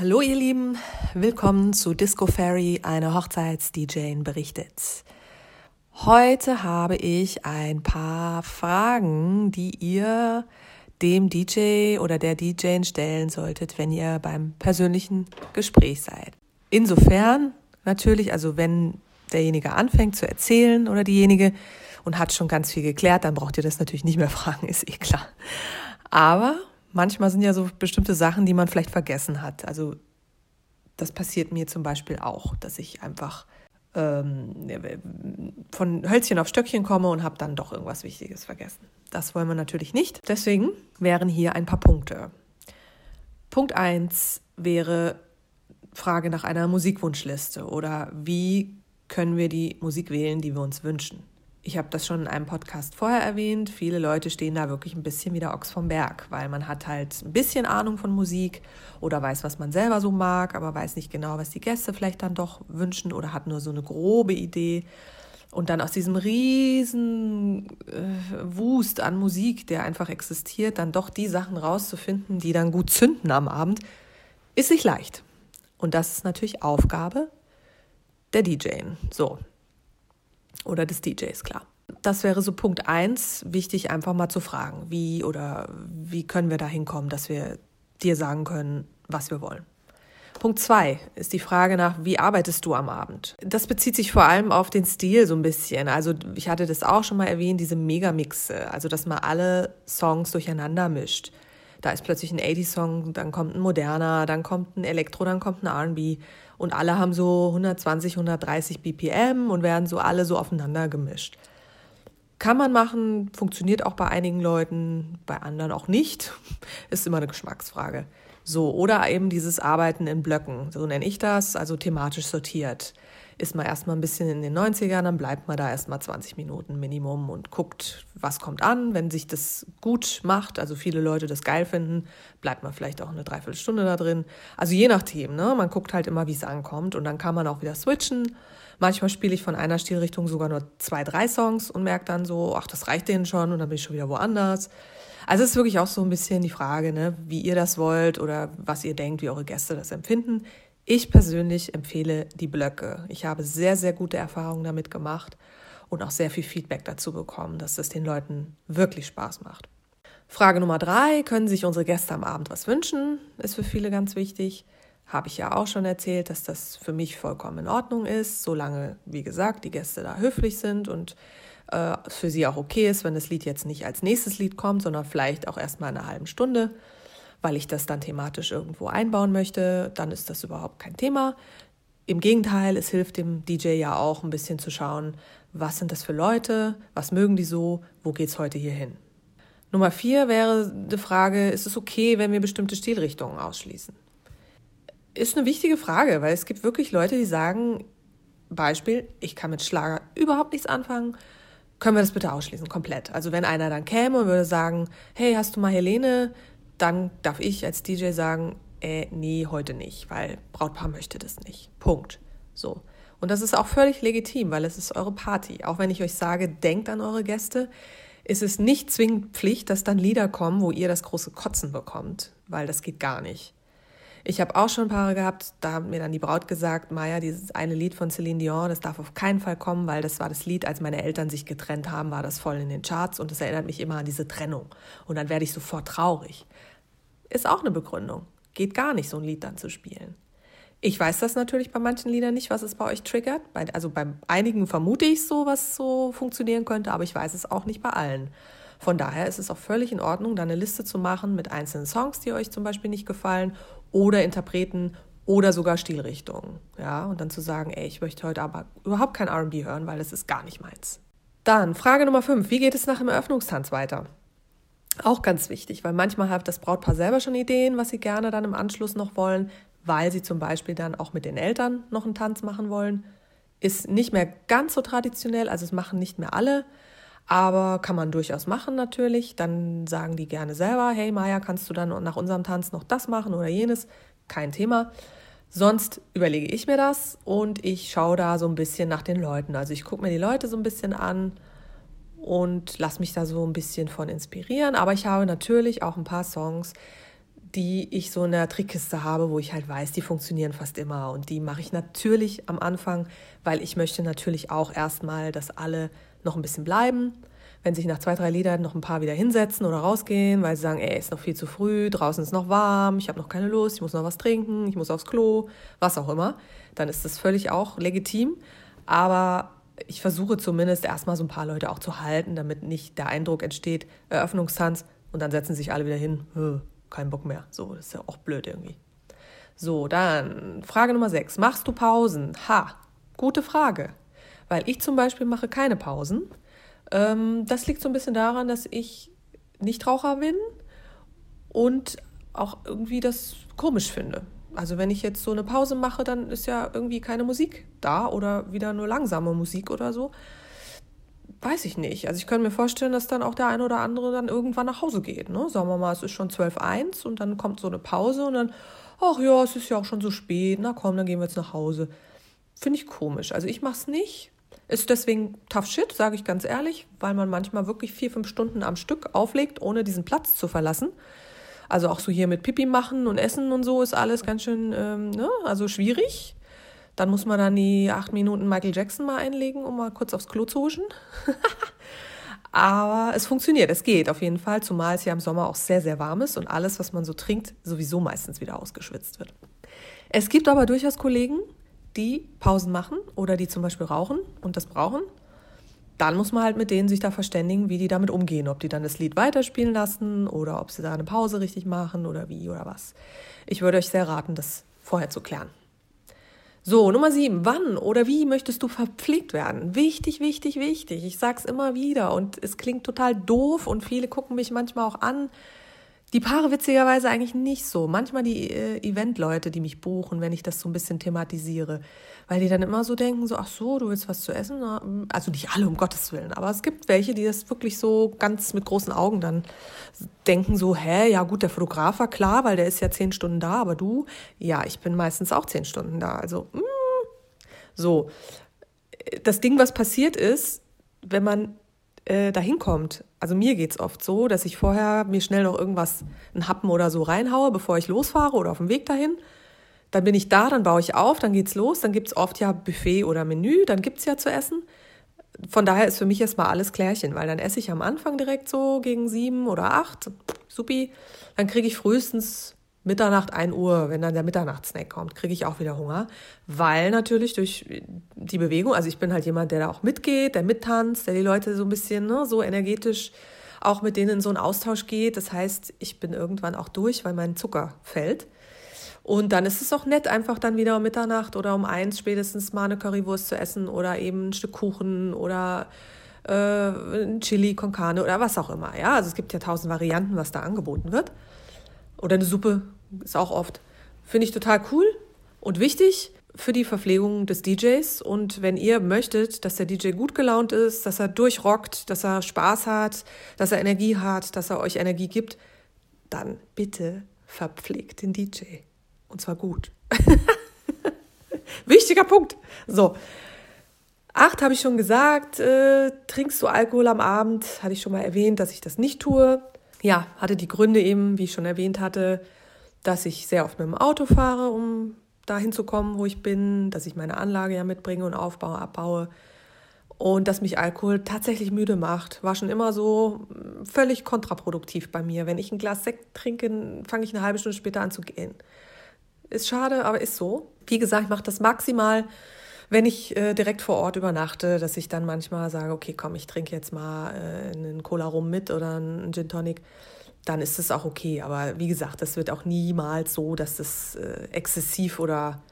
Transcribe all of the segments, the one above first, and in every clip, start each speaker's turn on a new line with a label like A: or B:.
A: Hallo ihr Lieben, willkommen zu Disco Fairy, eine Hochzeits-DJ berichtet. Heute habe ich ein paar Fragen, die ihr dem DJ oder der DJ stellen solltet, wenn ihr beim persönlichen Gespräch seid. Insofern natürlich, also wenn derjenige anfängt zu erzählen oder diejenige und hat schon ganz viel geklärt, dann braucht ihr das natürlich nicht mehr fragen, ist eh klar. Aber manchmal sind ja so bestimmte Sachen, die man vielleicht vergessen hat. Also das passiert mir zum Beispiel auch, dass ich einfach ähm, von Hölzchen auf Stöckchen komme und habe dann doch irgendwas Wichtiges vergessen. Das wollen wir natürlich nicht. Deswegen wären hier ein paar Punkte. Punkt 1 wäre Frage nach einer Musikwunschliste oder wie können wir die Musik wählen, die wir uns wünschen ich habe das schon in einem Podcast vorher erwähnt, viele Leute stehen da wirklich ein bisschen wie der Ochs vom Berg, weil man hat halt ein bisschen Ahnung von Musik oder weiß, was man selber so mag, aber weiß nicht genau, was die Gäste vielleicht dann doch wünschen oder hat nur so eine grobe Idee. Und dann aus diesem riesen äh, Wust an Musik, der einfach existiert, dann doch die Sachen rauszufinden, die dann gut zünden am Abend, ist nicht leicht. Und das ist natürlich Aufgabe der DJ. So, oder des DJs, klar. Das wäre so Punkt eins, wichtig einfach mal zu fragen, wie oder wie können wir da hinkommen, dass wir dir sagen können, was wir wollen. Punkt zwei ist die Frage nach, wie arbeitest du am Abend? Das bezieht sich vor allem auf den Stil so ein bisschen. Also ich hatte das auch schon mal erwähnt, diese Megamixe, also dass man alle Songs durcheinander mischt. Da ist plötzlich ein 80-Song, dann kommt ein moderner, dann kommt ein Elektro, dann kommt ein R&B und alle haben so 120, 130 BPM und werden so alle so aufeinander gemischt. Kann man machen, funktioniert auch bei einigen Leuten, bei anderen auch nicht. Ist immer eine Geschmacksfrage. So, oder eben dieses Arbeiten in Blöcken, so nenne ich das, also thematisch sortiert ist man erstmal ein bisschen in den 90ern, dann bleibt man da erstmal 20 Minuten Minimum und guckt, was kommt an. Wenn sich das gut macht, also viele Leute das geil finden, bleibt man vielleicht auch eine Dreiviertelstunde da drin. Also je nachdem, ne? man guckt halt immer, wie es ankommt und dann kann man auch wieder switchen. Manchmal spiele ich von einer Stilrichtung sogar nur zwei, drei Songs und merke dann so, ach, das reicht denen schon und dann bin ich schon wieder woanders. Also es ist wirklich auch so ein bisschen die Frage, ne, wie ihr das wollt oder was ihr denkt, wie eure Gäste das empfinden. Ich persönlich empfehle die Blöcke. Ich habe sehr, sehr gute Erfahrungen damit gemacht und auch sehr viel Feedback dazu bekommen, dass es den Leuten wirklich Spaß macht. Frage Nummer drei, können sich unsere Gäste am Abend was wünschen? Ist für viele ganz wichtig. Habe ich ja auch schon erzählt, dass das für mich vollkommen in Ordnung ist, solange, wie gesagt, die Gäste da höflich sind und äh, für sie auch okay ist, wenn das Lied jetzt nicht als nächstes Lied kommt, sondern vielleicht auch erst mal in einer halben Stunde weil ich das dann thematisch irgendwo einbauen möchte, dann ist das überhaupt kein Thema. Im Gegenteil, es hilft dem DJ ja auch ein bisschen zu schauen, was sind das für Leute, was mögen die so, wo geht's heute hier hin. Nummer vier wäre die Frage, ist es okay, wenn wir bestimmte Stilrichtungen ausschließen? Ist eine wichtige Frage, weil es gibt wirklich Leute, die sagen, Beispiel, ich kann mit Schlager überhaupt nichts anfangen, können wir das bitte ausschließen, komplett. Also wenn einer dann käme und würde sagen, hey, hast du mal Helene, dann darf ich als DJ sagen, äh, nee, heute nicht, weil Brautpaar möchte das nicht. Punkt. So. Und das ist auch völlig legitim, weil es ist eure Party. Auch wenn ich euch sage, denkt an eure Gäste, ist es nicht zwingend Pflicht, dass dann Lieder kommen, wo ihr das große Kotzen bekommt, weil das geht gar nicht. Ich habe auch schon Paare gehabt, da hat mir dann die Braut gesagt, Maja, dieses eine Lied von Celine Dion, das darf auf keinen Fall kommen, weil das war das Lied, als meine Eltern sich getrennt haben, war das voll in den Charts und das erinnert mich immer an diese Trennung. Und dann werde ich sofort traurig. Ist auch eine Begründung. Geht gar nicht, so ein Lied dann zu spielen. Ich weiß das natürlich bei manchen Liedern nicht, was es bei euch triggert. also bei einigen vermute ich so, was so funktionieren könnte, aber ich weiß es auch nicht bei allen. Von daher ist es auch völlig in Ordnung, da eine Liste zu machen mit einzelnen Songs, die euch zum Beispiel nicht gefallen oder Interpreten oder sogar Stilrichtungen. Ja, und dann zu sagen, ey, ich möchte heute aber überhaupt kein RB hören, weil das ist gar nicht meins. Dann Frage Nummer 5. Wie geht es nach dem Eröffnungstanz weiter? Auch ganz wichtig, weil manchmal hat das Brautpaar selber schon Ideen, was sie gerne dann im Anschluss noch wollen, weil sie zum Beispiel dann auch mit den Eltern noch einen Tanz machen wollen. Ist nicht mehr ganz so traditionell, also es machen nicht mehr alle, aber kann man durchaus machen natürlich. Dann sagen die gerne selber, hey Maja, kannst du dann nach unserem Tanz noch das machen oder jenes? Kein Thema. Sonst überlege ich mir das und ich schaue da so ein bisschen nach den Leuten. Also ich gucke mir die Leute so ein bisschen an und lasse mich da so ein bisschen von inspirieren. Aber ich habe natürlich auch ein paar Songs, die ich so in der Trickkiste habe, wo ich halt weiß, die funktionieren fast immer. Und die mache ich natürlich am Anfang, weil ich möchte natürlich auch erstmal, dass alle noch ein bisschen bleiben. Wenn sich nach zwei, drei Liedern noch ein paar wieder hinsetzen oder rausgehen, weil sie sagen, ey, ist noch viel zu früh, draußen ist noch warm, ich habe noch keine Lust, ich muss noch was trinken, ich muss aufs Klo, was auch immer, dann ist das völlig auch legitim. Aber ich versuche zumindest erstmal so ein paar Leute auch zu halten, damit nicht der Eindruck entsteht, Eröffnungstanz und dann setzen sich alle wieder hin, kein Bock mehr. So, das ist ja auch blöd irgendwie. So, dann Frage Nummer 6. Machst du Pausen? Ha, gute Frage. Weil ich zum Beispiel mache keine Pausen. Ähm, das liegt so ein bisschen daran, dass ich Nichtraucher bin und auch irgendwie das komisch finde. Also wenn ich jetzt so eine Pause mache, dann ist ja irgendwie keine Musik da oder wieder nur langsame Musik oder so. Weiß ich nicht. Also ich könnte mir vorstellen, dass dann auch der eine oder andere dann irgendwann nach Hause geht. Ne? Sagen wir mal, es ist schon 12.1 und dann kommt so eine Pause und dann, ach ja, es ist ja auch schon so spät, na komm, dann gehen wir jetzt nach Hause. Finde ich komisch. Also ich mache es nicht. Ist deswegen tough shit, sage ich ganz ehrlich, weil man manchmal wirklich vier, fünf Stunden am Stück auflegt, ohne diesen Platz zu verlassen. Also auch so hier mit Pipi machen und Essen und so ist alles ganz schön, ähm, ne? also schwierig. Dann muss man dann die acht Minuten Michael Jackson mal einlegen, um mal kurz aufs Klo zu huschen. Aber es funktioniert, es geht auf jeden Fall, zumal es ja im Sommer auch sehr, sehr warm ist und alles, was man so trinkt, sowieso meistens wieder ausgeschwitzt wird. Es gibt aber durchaus Kollegen, die Pausen machen oder die zum Beispiel rauchen und das brauchen dann muss man halt mit denen sich da verständigen, wie die damit umgehen. Ob die dann das Lied weiterspielen lassen oder ob sie da eine Pause richtig machen oder wie oder was. Ich würde euch sehr raten, das vorher zu klären. So, Nummer sieben. Wann oder wie möchtest du verpflegt werden? Wichtig, wichtig, wichtig. Ich sag's immer wieder und es klingt total doof und viele gucken mich manchmal auch an. Die Paare witzigerweise eigentlich nicht so. Manchmal die äh, Eventleute, die mich buchen, wenn ich das so ein bisschen thematisiere weil die dann immer so denken, so, ach so, du willst was zu essen? Also nicht alle, um Gottes Willen, aber es gibt welche, die das wirklich so ganz mit großen Augen dann denken, so, hä, ja gut, der Fotograf war klar, weil der ist ja zehn Stunden da, aber du, ja, ich bin meistens auch zehn Stunden da. Also, mm, so. Das Ding, was passiert ist, wenn man äh, dahin kommt, also mir geht es oft so, dass ich vorher mir schnell noch irgendwas, einen Happen oder so reinhaue, bevor ich losfahre oder auf dem Weg dahin dann bin ich da, dann baue ich auf, dann geht's los, dann gibt's oft ja Buffet oder Menü, dann gibt's ja zu essen. Von daher ist für mich erstmal alles Klärchen, weil dann esse ich am Anfang direkt so gegen sieben oder acht, supi. Dann kriege ich frühestens Mitternacht, ein Uhr, wenn dann der Mitternachtssnack kommt, kriege ich auch wieder Hunger, weil natürlich durch die Bewegung, also ich bin halt jemand, der da auch mitgeht, der mittanzt, der die Leute so ein bisschen ne, so energetisch auch mit denen in so einen Austausch geht. Das heißt, ich bin irgendwann auch durch, weil mein Zucker fällt. Und dann ist es auch nett, einfach dann wieder um Mitternacht oder um eins spätestens mal eine Currywurst zu essen oder eben ein Stück Kuchen oder äh, ein Chili con Carne oder was auch immer. Ja, also es gibt ja tausend Varianten, was da angeboten wird. Oder eine Suppe ist auch oft. Finde ich total cool und wichtig für die Verpflegung des DJs. Und wenn ihr möchtet, dass der DJ gut gelaunt ist, dass er durchrockt, dass er Spaß hat, dass er Energie hat, dass er euch Energie gibt, dann bitte verpflegt den DJ. Und zwar gut. Wichtiger Punkt. So. Acht habe ich schon gesagt. Äh, trinkst du Alkohol am Abend? Hatte ich schon mal erwähnt, dass ich das nicht tue. Ja, hatte die Gründe eben, wie ich schon erwähnt hatte, dass ich sehr oft mit dem Auto fahre, um dahin zu kommen, wo ich bin, dass ich meine Anlage ja mitbringe und aufbaue, abbaue. Und dass mich Alkohol tatsächlich müde macht, war schon immer so völlig kontraproduktiv bei mir. Wenn ich ein Glas Sekt trinke, fange ich eine halbe Stunde später an zu gehen. Ist schade, aber ist so. Wie gesagt, ich mache das maximal, wenn ich äh, direkt vor Ort übernachte, dass ich dann manchmal sage, okay, komm, ich trinke jetzt mal äh, einen Cola Rum mit oder einen Gin Tonic. Dann ist es auch okay. Aber wie gesagt, das wird auch niemals so, dass das äh, exzessiv oder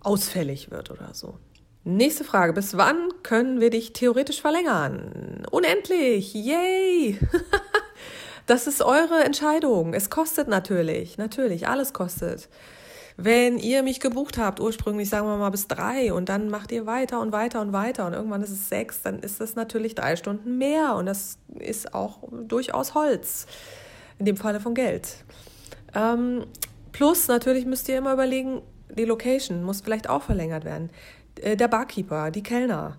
A: ausfällig wird oder so. Nächste Frage. Bis wann können wir dich theoretisch verlängern? Unendlich! Yay! das ist eure Entscheidung. Es kostet natürlich. Natürlich, alles kostet. Wenn ihr mich gebucht habt, ursprünglich sagen wir mal bis drei und dann macht ihr weiter und weiter und weiter und irgendwann ist es sechs, dann ist das natürlich drei Stunden mehr und das ist auch durchaus Holz, in dem Falle von Geld. Ähm, plus natürlich müsst ihr immer überlegen, die Location muss vielleicht auch verlängert werden. Äh, der Barkeeper, die Kellner,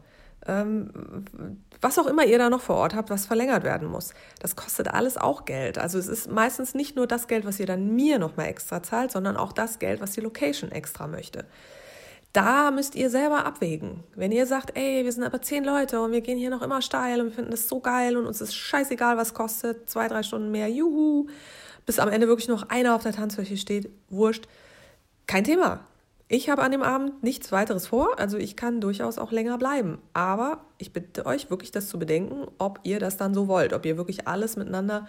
A: was auch immer ihr da noch vor Ort habt, was verlängert werden muss. Das kostet alles auch Geld. Also es ist meistens nicht nur das Geld, was ihr dann mir nochmal extra zahlt, sondern auch das Geld, was die Location extra möchte. Da müsst ihr selber abwägen. Wenn ihr sagt, ey, wir sind aber zehn Leute und wir gehen hier noch immer steil und wir finden das so geil und uns ist scheißegal, was kostet, zwei, drei Stunden mehr, juhu, bis am Ende wirklich noch einer auf der Tanzfläche steht, wurscht, kein Thema. Ich habe an dem Abend nichts weiteres vor, also ich kann durchaus auch länger bleiben. Aber ich bitte euch wirklich das zu bedenken, ob ihr das dann so wollt, ob ihr wirklich alles miteinander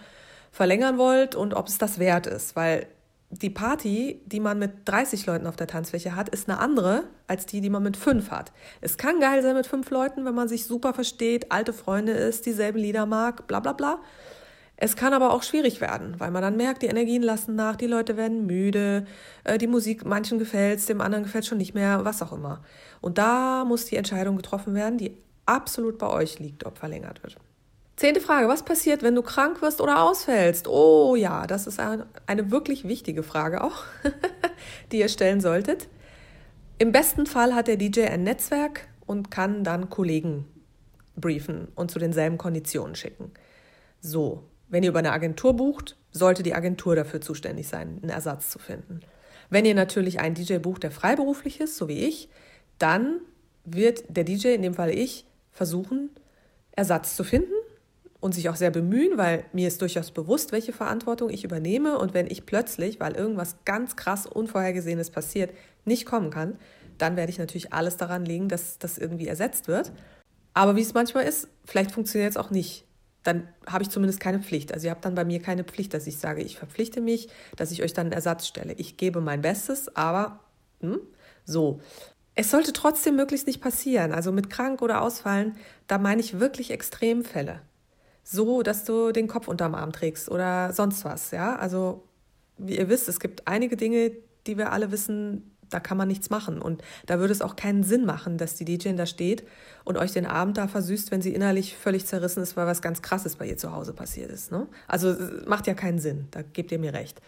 A: verlängern wollt und ob es das wert ist, weil die Party, die man mit 30 Leuten auf der Tanzfläche hat, ist eine andere als die, die man mit fünf hat. Es kann geil sein mit fünf Leuten, wenn man sich super versteht, alte Freunde ist, dieselben Lieder mag, bla bla bla. Es kann aber auch schwierig werden, weil man dann merkt, die Energien lassen nach, die Leute werden müde, äh, die Musik, manchen gefällt dem anderen gefällt schon nicht mehr, was auch immer. Und da muss die Entscheidung getroffen werden, die absolut bei euch liegt, ob verlängert wird. Zehnte Frage, was passiert, wenn du krank wirst oder ausfällst? Oh ja, das ist eine wirklich wichtige Frage auch, die ihr stellen solltet. Im besten Fall hat der DJ ein Netzwerk und kann dann Kollegen briefen und zu denselben Konditionen schicken. So, wenn ihr über eine Agentur bucht, sollte die Agentur dafür zuständig sein, einen Ersatz zu finden. Wenn ihr natürlich einen DJ bucht, der freiberuflich ist, so wie ich, dann wird der DJ, in dem Fall ich, versuchen, Ersatz zu finden und sich auch sehr bemühen, weil mir ist durchaus bewusst, welche Verantwortung ich übernehme. Und wenn ich plötzlich, weil irgendwas ganz krass Unvorhergesehenes passiert, nicht kommen kann, dann werde ich natürlich alles daran legen, dass das irgendwie ersetzt wird. Aber wie es manchmal ist, vielleicht funktioniert es auch nicht dann habe ich zumindest keine Pflicht. Also ihr habt dann bei mir keine Pflicht, dass ich sage, ich verpflichte mich, dass ich euch dann einen Ersatz stelle. Ich gebe mein Bestes, aber hm, so. Es sollte trotzdem möglichst nicht passieren. Also mit krank oder ausfallen, da meine ich wirklich Extremfälle. So, dass du den Kopf unterm Arm trägst oder sonst was. Ja, also wie ihr wisst, es gibt einige Dinge, die wir alle wissen, da kann man nichts machen. Und da würde es auch keinen Sinn machen, dass die DJ da steht und euch den Abend da versüßt, wenn sie innerlich völlig zerrissen ist, weil was ganz Krasses bei ihr zu Hause passiert ist. Ne? Also macht ja keinen Sinn, da gebt ihr mir recht.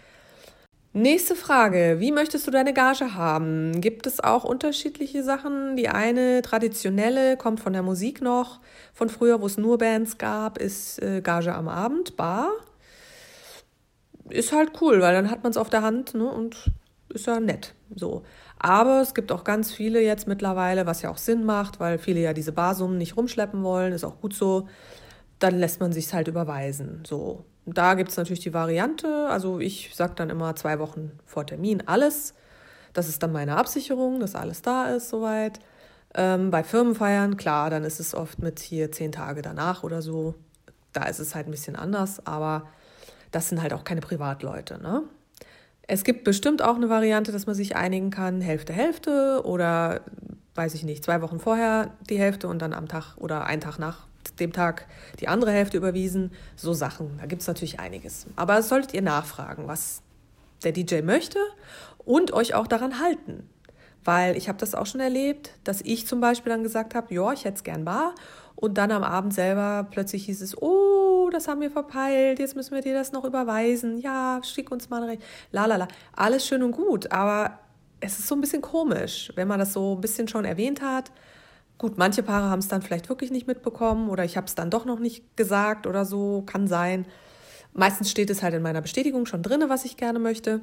A: Nächste Frage. Wie möchtest du deine Gage haben? Gibt es auch unterschiedliche Sachen? Die eine traditionelle kommt von der Musik noch. Von früher, wo es nur Bands gab, ist äh, Gage am Abend, Bar. Ist halt cool, weil dann hat man es auf der Hand ne, und ist ja nett. So. Aber es gibt auch ganz viele jetzt mittlerweile, was ja auch Sinn macht, weil viele ja diese Barsummen nicht rumschleppen wollen, ist auch gut so. Dann lässt man sich halt überweisen. So. Da gibt es natürlich die Variante. Also ich sage dann immer zwei Wochen vor Termin alles. Das ist dann meine Absicherung, dass alles da ist soweit. Ähm, bei Firmenfeiern, klar, dann ist es oft mit hier zehn Tage danach oder so. Da ist es halt ein bisschen anders, aber das sind halt auch keine Privatleute. Ne? Es gibt bestimmt auch eine Variante, dass man sich einigen kann, Hälfte, Hälfte oder weiß ich nicht, zwei Wochen vorher die Hälfte und dann am Tag oder einen Tag nach dem Tag die andere Hälfte überwiesen. So Sachen, da gibt es natürlich einiges. Aber solltet ihr nachfragen, was der DJ möchte und euch auch daran halten. Weil ich habe das auch schon erlebt, dass ich zum Beispiel dann gesagt habe, ja, ich hätte es gern bar. Und dann am Abend selber plötzlich hieß es, oh, das haben wir verpeilt, jetzt müssen wir dir das noch überweisen. Ja, schick uns mal recht. La la la. Alles schön und gut, aber es ist so ein bisschen komisch, wenn man das so ein bisschen schon erwähnt hat. Gut, manche Paare haben es dann vielleicht wirklich nicht mitbekommen oder ich habe es dann doch noch nicht gesagt oder so, kann sein. Meistens steht es halt in meiner Bestätigung schon drin, was ich gerne möchte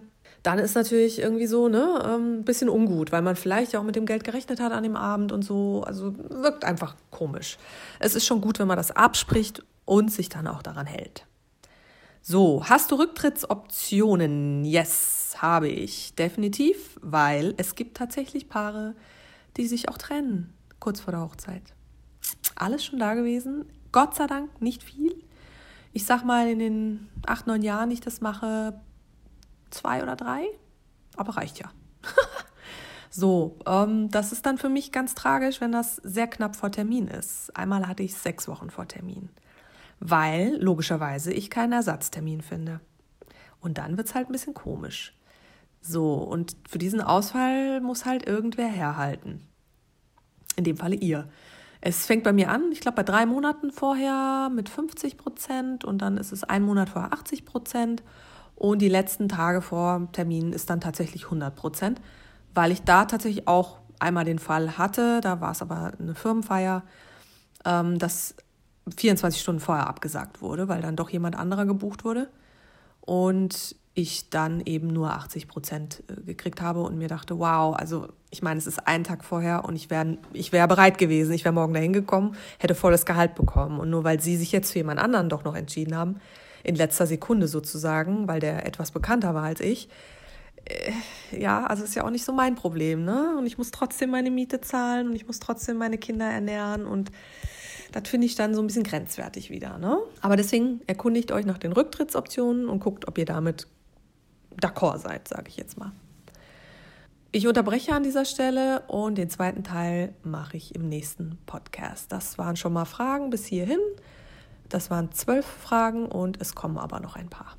A: dann ist natürlich irgendwie so ne, ein ähm, bisschen ungut, weil man vielleicht auch mit dem Geld gerechnet hat an dem Abend und so. Also wirkt einfach komisch. Es ist schon gut, wenn man das abspricht und sich dann auch daran hält. So, hast du Rücktrittsoptionen? Yes, habe ich. Definitiv, weil es gibt tatsächlich Paare, die sich auch trennen, kurz vor der Hochzeit. Alles schon da gewesen. Gott sei Dank nicht viel. Ich sag mal, in den acht, neun Jahren, die ich das mache, zwei oder drei, aber reicht ja. so, ähm, das ist dann für mich ganz tragisch, wenn das sehr knapp vor Termin ist. Einmal hatte ich sechs Wochen vor Termin, weil logischerweise ich keinen Ersatztermin finde. Und dann wird es halt ein bisschen komisch. So, und für diesen Ausfall muss halt irgendwer herhalten. In dem Falle ihr. Es fängt bei mir an, ich glaube bei drei Monaten vorher mit 50 Prozent und dann ist es ein Monat vorher 80 Prozent und die letzten Tage vor Termin ist dann tatsächlich 100 Prozent, weil ich da tatsächlich auch einmal den Fall hatte. Da war es aber eine Firmenfeier. ähm, das 24 Stunden vorher abgesagt wurde, weil dann doch jemand anderer gebucht wurde. Und ich dann eben nur 80 Prozent äh, gekriegt habe und mir dachte, wow, also ich meine, es ist ein Tag vorher und ich wäre ich wär bereit gewesen, ich wäre morgen dahin gekommen, hätte volles Gehalt bekommen. Und nur weil sie sich jetzt für jemand anderen doch noch entschieden haben, in letzter Sekunde sozusagen, weil der etwas bekannter war als ich, äh, ja, also ist ja auch nicht so mein Problem, ne? Und ich muss trotzdem meine Miete zahlen und ich muss trotzdem meine Kinder ernähren und das finde ich dann so ein bisschen grenzwertig wieder, ne? Aber deswegen erkundigt euch nach den Rücktrittsoptionen und guckt, ob ihr damit d'accord seid, sage ich jetzt mal. Ich unterbreche an dieser Stelle und den zweiten Teil mache ich im nächsten Podcast. Das waren schon mal Fragen bis hierhin. Das waren zwölf Fragen und es kommen aber noch ein paar.